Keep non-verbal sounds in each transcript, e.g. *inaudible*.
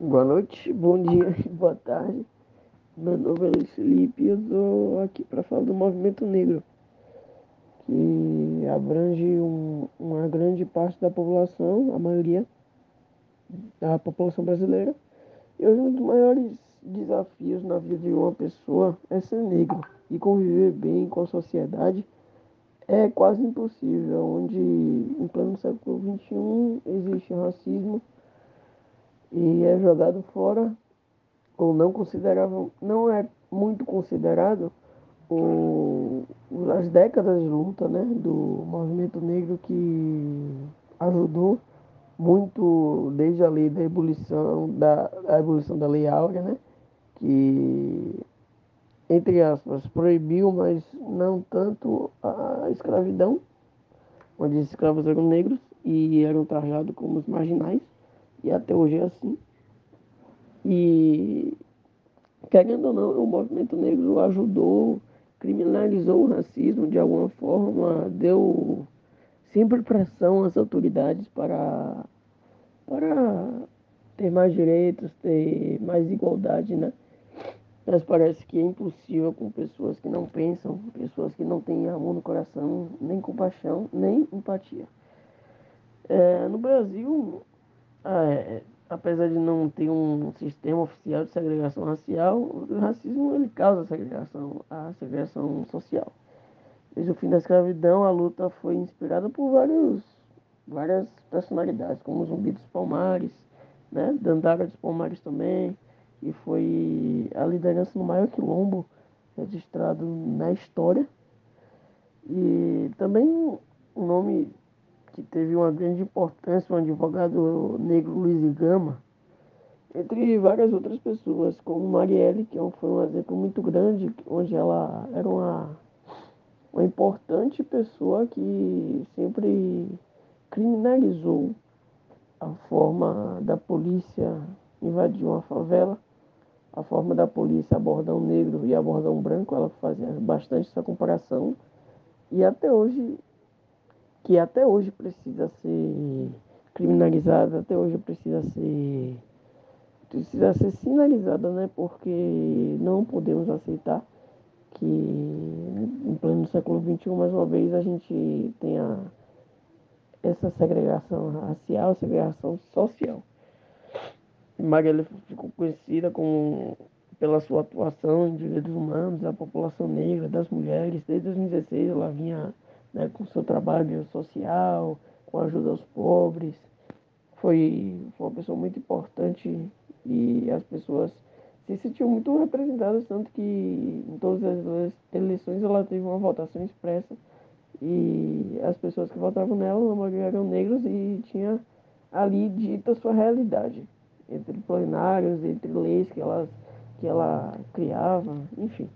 Boa noite, bom dia, *laughs* boa tarde. Meu nome é Luiz Felipe e eu estou aqui para falar do movimento negro, que abrange um, uma grande parte da população, a maioria da população brasileira. E um dos maiores desafios na vida de uma pessoa é ser negro e conviver bem com a sociedade é quase impossível, onde em pleno século XXI existe racismo e é jogado fora ou não considerável, não é muito considerado o, as décadas de luta né, do movimento negro que ajudou muito desde a lei da ebulição da a ebulição da lei áurea, né, que entre aspas proibiu, mas não tanto a escravidão, onde os escravos eram negros e eram tratados como os marginais e até hoje é assim. E, querendo ou não, o movimento negro ajudou, criminalizou o racismo de alguma forma, deu sempre pressão às autoridades para, para ter mais direitos, ter mais igualdade, né? Mas parece que é impossível com pessoas que não pensam, pessoas que não têm amor no coração, nem compaixão, nem empatia. É, no Brasil, é, é, apesar de não ter um sistema oficial de segregação racial, o racismo ele causa segregação, a segregação social. Desde o fim da escravidão, a luta foi inspirada por vários, várias personalidades, como Zumbi dos Palmares, né? Dandara dos Palmares também, e foi a liderança no maior quilombo registrado na história. E também o nome que teve uma grande importância, um advogado negro Luiz Gama, entre várias outras pessoas, como Marielle, que é foi um exemplo muito grande, onde ela era uma, uma importante pessoa que sempre criminalizou a forma da polícia invadir uma favela, a forma da polícia abordar um negro e abordar um branco, ela fazia bastante essa comparação. E até hoje que até hoje precisa ser criminalizada, até hoje precisa ser precisa ser sinalizada, né? Porque não podemos aceitar que em pleno século XXI, mais uma vez, a gente tenha essa segregação racial, segregação social. Marielle ficou conhecida como pela sua atuação em direitos humanos, da população negra, das mulheres. Desde 2016 ela vinha né, com seu trabalho social, com ajuda aos pobres. Foi, foi uma pessoa muito importante e as pessoas se sentiam muito representadas, tanto que em todas as eleições ela teve uma votação expressa e as pessoas que votavam nela, na maioria eram negros e tinha ali dita sua realidade, entre plenários, entre leis que, elas, que ela criava, enfim.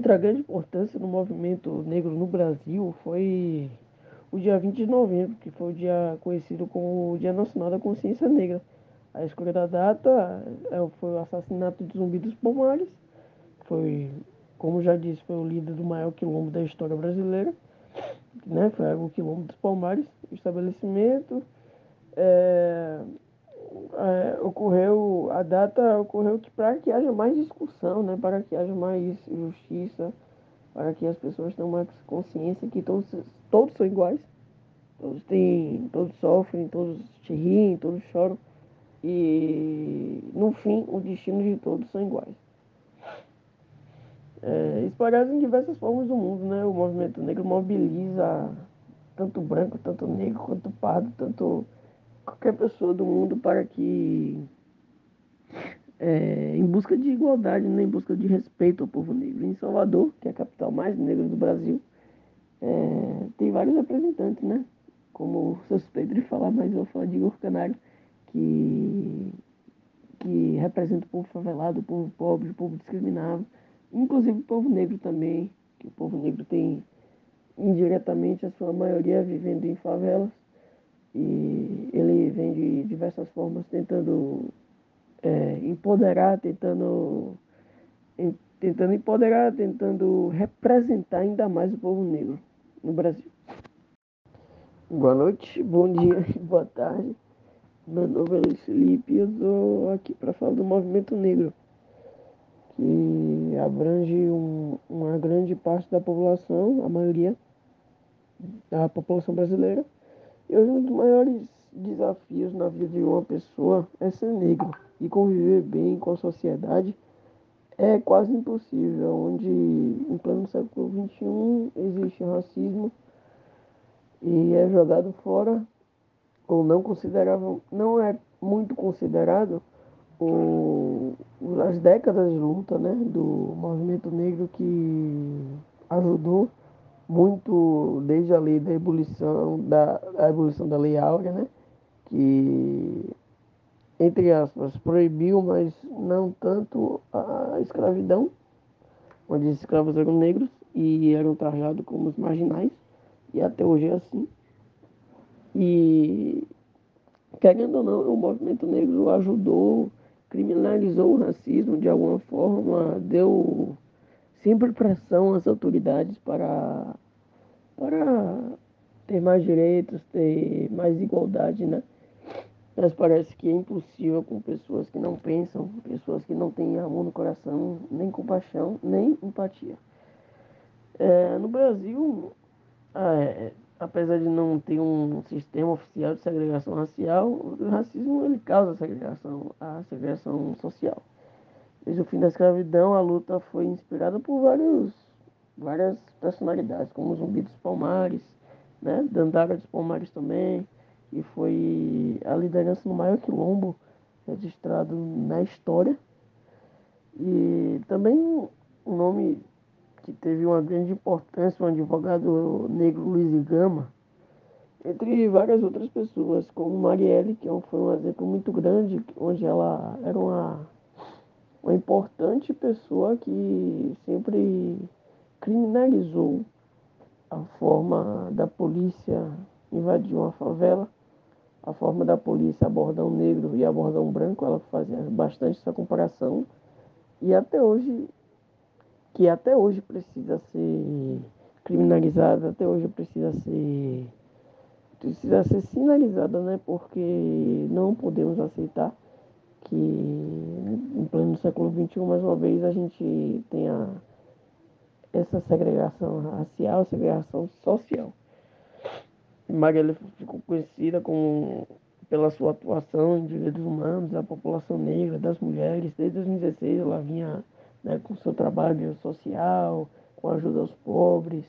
Outra grande importância no movimento negro no Brasil foi o dia 20 de novembro, que foi o dia conhecido como o Dia Nacional da Consciência Negra. A escolha da data é, foi o assassinato de Zumbi dos Palmares, foi, como já disse, foi o líder do maior quilombo da história brasileira, né? Foi o quilombo dos Palmares, o estabelecimento. É, é, ocorreu, a data ocorreu que para que haja mais discussão, né, para que haja mais justiça, para que as pessoas tenham mais consciência que todos, todos são iguais, todos têm, todos sofrem, todos te riem, todos choram e no fim o destino de todos são iguais. É, espalhados em diversas formas do mundo, né? O movimento negro mobiliza tanto branco, tanto negro, quanto pardo, tanto qualquer pessoa do mundo para que, é, em busca de igualdade, né, em busca de respeito ao povo negro. Em Salvador, que é a capital mais negra do Brasil, é, tem vários representantes, né? Como suspeito de falar, mas vou falar de Igor Canário, que, que representa o povo favelado, o povo pobre, o povo discriminado, inclusive o povo negro também, que o povo negro tem indiretamente a sua maioria vivendo em favelas e ele vem de diversas formas tentando é, empoderar, tentando, em, tentando empoderar, tentando representar ainda mais o povo negro no Brasil. Boa noite, bom dia, *laughs* boa tarde. Meu nome é Luiz Felipe e eu estou aqui para falar do movimento negro, que abrange um, uma grande parte da população, a maioria da população brasileira. E hoje um dos maiores desafios na vida de uma pessoa é ser negro e conviver bem com a sociedade. É quase impossível, onde em pleno século XXI existe racismo e é jogado fora ou não não é muito considerado o, as décadas de luta né, do movimento negro que ajudou muito desde a lei da ebulição da a ebulição da lei áurea, né, que entre aspas proibiu, mas não tanto a escravidão, onde os escravos eram negros e eram tratados como os marginais e até hoje é assim. E, querendo ou não, o movimento negro ajudou, criminalizou o racismo de alguma forma, deu sempre pressão às autoridades para, para ter mais direitos, ter mais igualdade, né? Mas parece que é impossível com pessoas que não pensam, pessoas que não têm amor no coração, nem compaixão, nem empatia. É, no Brasil, é, apesar de não ter um sistema oficial de segregação racial, o racismo ele causa segregação, a segregação social. Desde o fim da escravidão, a luta foi inspirada por vários, várias personalidades, como Zumbi dos Palmares, né? Dandara dos Palmares também, e foi a liderança no maior quilombo registrado na história. E também um nome que teve uma grande importância, um advogado negro Luiz Gama, entre várias outras pessoas, como Marielle, que é foi um exemplo muito grande, onde ela era uma, uma importante pessoa que sempre criminalizou a forma da polícia invadir uma favela, a forma da polícia abordar um negro e abordar um branco, ela fazia bastante essa comparação. E até hoje que até hoje precisa ser criminalizada, até hoje precisa ser precisa ser sinalizada, né? Porque não podemos aceitar que em pleno século XXI, mais uma vez, a gente tenha essa segregação racial, segregação social. Marielle ficou conhecida como, pela sua atuação em direitos humanos da população negra, das mulheres. Desde 2016 ela vinha né, com seu trabalho social, com ajuda aos pobres.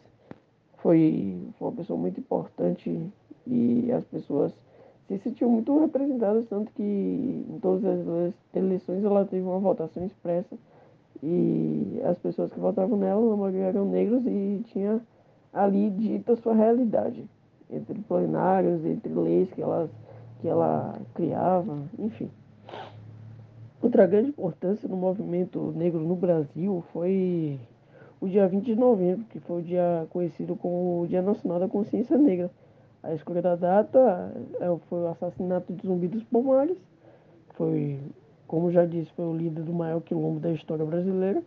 Foi, foi uma pessoa muito importante e as pessoas se sentiam muito representadas, tanto que em todas as eleições ela teve uma votação expressa e as pessoas que votavam nela, na maioria eram negros e tinha ali dita sua realidade, entre plenários, entre leis que ela, que ela criava, enfim. Outra grande importância no movimento negro no Brasil foi o dia 20 de novembro, que foi o dia conhecido como o Dia Nacional da Consciência Negra. A escolha da data é, foi o assassinato de Zumbi dos Palmares, foi, como já disse, foi o líder do maior quilombo da história brasileira,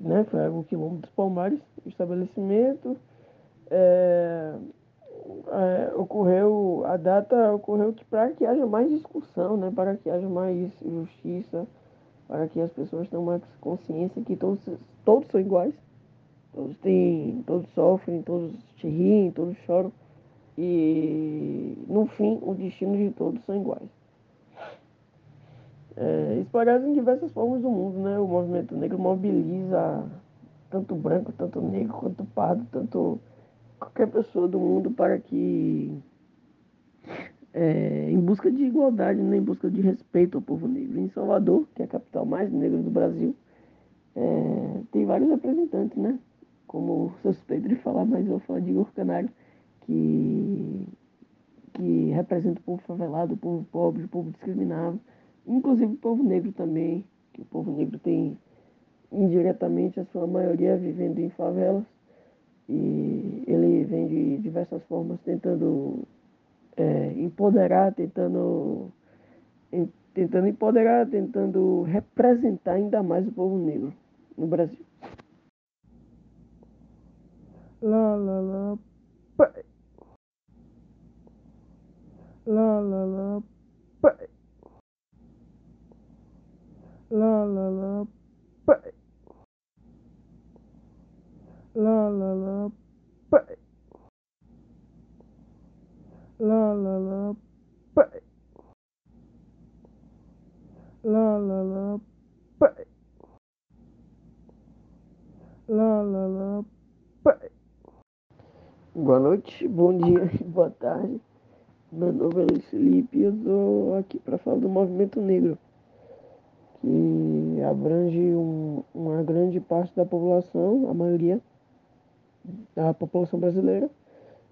né? Foi o quilombo dos Palmares, o estabelecimento. É, é, ocorreu, a data ocorreu que para que haja mais discussão, né, para que haja mais justiça, para que as pessoas tenham mais consciência que todos, todos são iguais, todos têm, todos sofrem, todos te riem, todos choram e no fim o destino de todos são iguais. É, espalhados em diversas formas do mundo, né? O movimento negro mobiliza tanto branco, tanto negro, quanto pardo, tanto qualquer pessoa do mundo para que, é, em busca de igualdade, né, em busca de respeito ao povo negro. Em Salvador, que é a capital mais negra do Brasil, é, tem vários representantes, né? Como suspeito de falar, mas eu vou falar de Canário, que, que representa o povo favelado, o povo pobre, o povo discriminado, inclusive o povo negro também, que o povo negro tem indiretamente a sua maioria vivendo em favelas e ele vem de diversas formas tentando é, empoderar, tentando, em, tentando empoderar, tentando representar ainda mais o povo negro no Brasil. Lá, lá, lá, pai. Lá, lá, lá, La la la. Bye. La la la. Bye. La la la. Bye. La la la. Bye. La la la. Boa noite, bom dia, *laughs* boa tarde. Meu nome é Luiz Felipe e eu estou aqui para falar do movimento negro, que abrange um, uma grande parte da população, a maioria da população brasileira.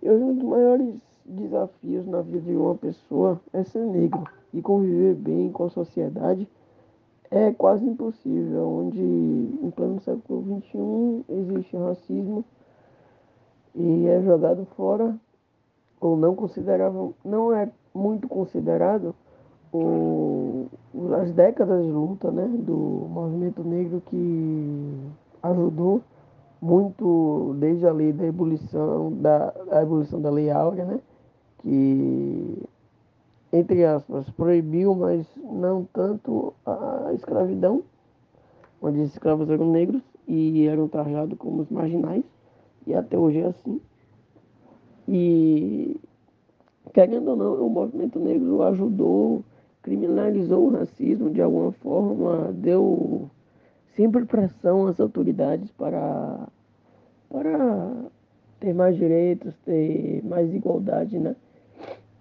E um dos maiores desafios na vida de uma pessoa é ser negro e conviver bem com a sociedade é quase impossível, onde em pleno século XXI existe racismo e é jogado fora ou não não é muito considerado o, as décadas de luta né, do movimento negro que ajudou muito desde a lei da ebulição da a ebulição da lei áurea, né, que entre aspas proibiu, mas não tanto a escravidão, onde os escravos eram negros e eram tratados como os marginais e até hoje é assim. E, querendo ou não, o movimento negro ajudou, criminalizou o racismo de alguma forma, deu sempre pressão às autoridades para, para ter mais direitos, ter mais igualdade, né?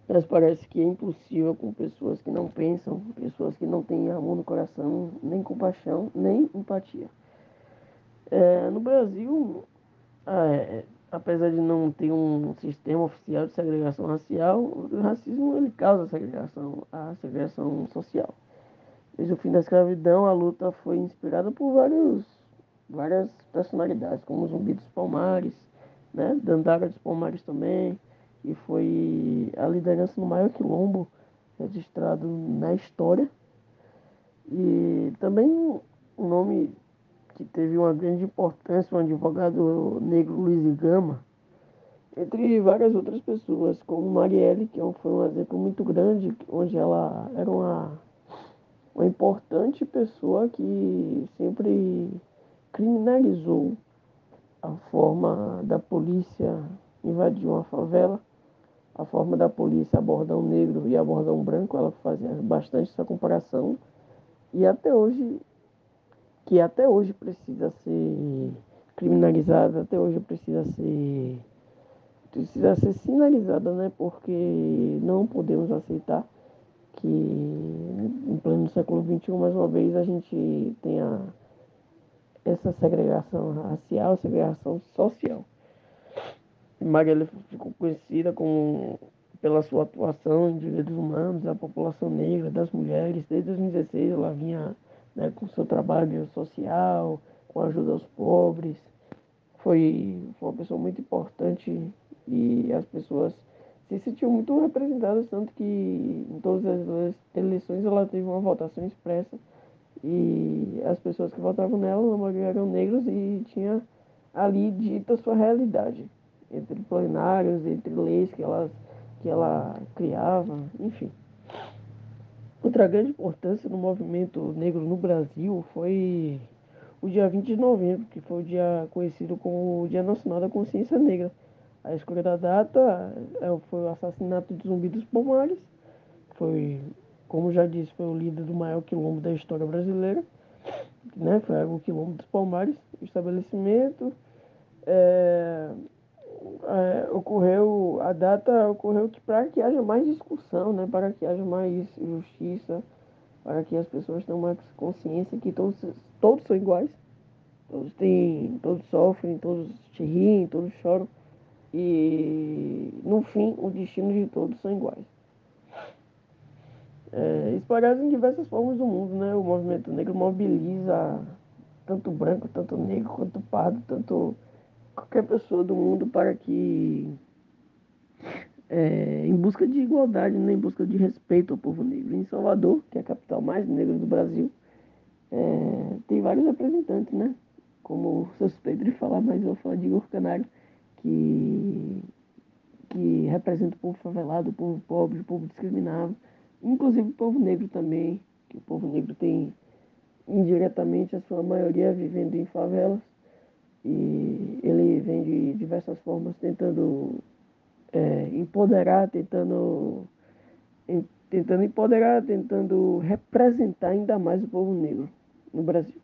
Mas parece que é impossível com pessoas que não pensam, pessoas que não têm amor no coração, nem compaixão, nem empatia. É, no Brasil, é, apesar de não ter um sistema oficial de segregação racial, o racismo ele causa segregação, a segregação social. Desde o fim da escravidão, a luta foi inspirada por vários, várias personalidades, como Zumbi dos Palmares, né? Dandara dos Palmares também, e foi a liderança no maior quilombo registrado na história. E também um nome que teve uma grande importância, um advogado negro Luiz Gama, entre várias outras pessoas, como Marielle, que foi um exemplo muito grande, onde ela era uma, uma importante pessoa que sempre criminalizou a forma da polícia invadir uma favela, a forma da polícia abordar um negro e abordar um branco, ela fazia bastante essa comparação. E até hoje que até hoje precisa ser criminalizada, até hoje precisa ser precisa ser sinalizada, né? Porque não podemos aceitar que em pleno século XXI, mais uma vez, a gente tenha essa segregação racial, segregação social. Marielle ficou conhecida como, pela sua atuação em direitos humanos da população negra, das mulheres. Desde 2016 ela vinha né, com seu trabalho social, com ajuda aos pobres. Foi, foi uma pessoa muito importante e as pessoas se sentiam muito representadas, tanto que em todas as eleições ela teve uma votação expressa e as pessoas que votavam nela, na maioria eram negros e tinha ali dita sua realidade, entre plenários, entre leis que ela, que ela criava, enfim. Outra grande importância no movimento negro no Brasil foi o dia 20 de novembro, que foi o dia conhecido como o Dia Nacional da Consciência Negra. A escolha da data é, foi o assassinato de Zumbi dos Palmares, foi, como já disse, foi o líder do maior quilombo da história brasileira, né? Foi o quilombo dos Palmares, o estabelecimento. É, é, ocorreu, a data ocorreu que para que haja mais discussão, né, para que haja mais justiça, para que as pessoas tenham mais consciência que todos, todos são iguais, todos têm, todos sofrem, todos te riem, todos choram e no fim o destino de todos são iguais. É, em diversas formas do mundo, né? O movimento negro mobiliza tanto branco, tanto negro, quanto pardo, tanto qualquer pessoa do mundo para que, é, em busca de igualdade, né, em busca de respeito ao povo negro. Em Salvador, que é a capital mais negra do Brasil, é, tem vários representantes, né? Como suspeito de falar, mas eu vou falar de Igor Canário, que, que representa o povo favelado, o povo pobre, o povo discriminado. inclusive o povo negro também, que o povo negro tem indiretamente a sua maioria vivendo em favelas e ele vem de diversas formas tentando é, empoderar, tentando, em, tentando empoderar, tentando representar ainda mais o povo negro no Brasil.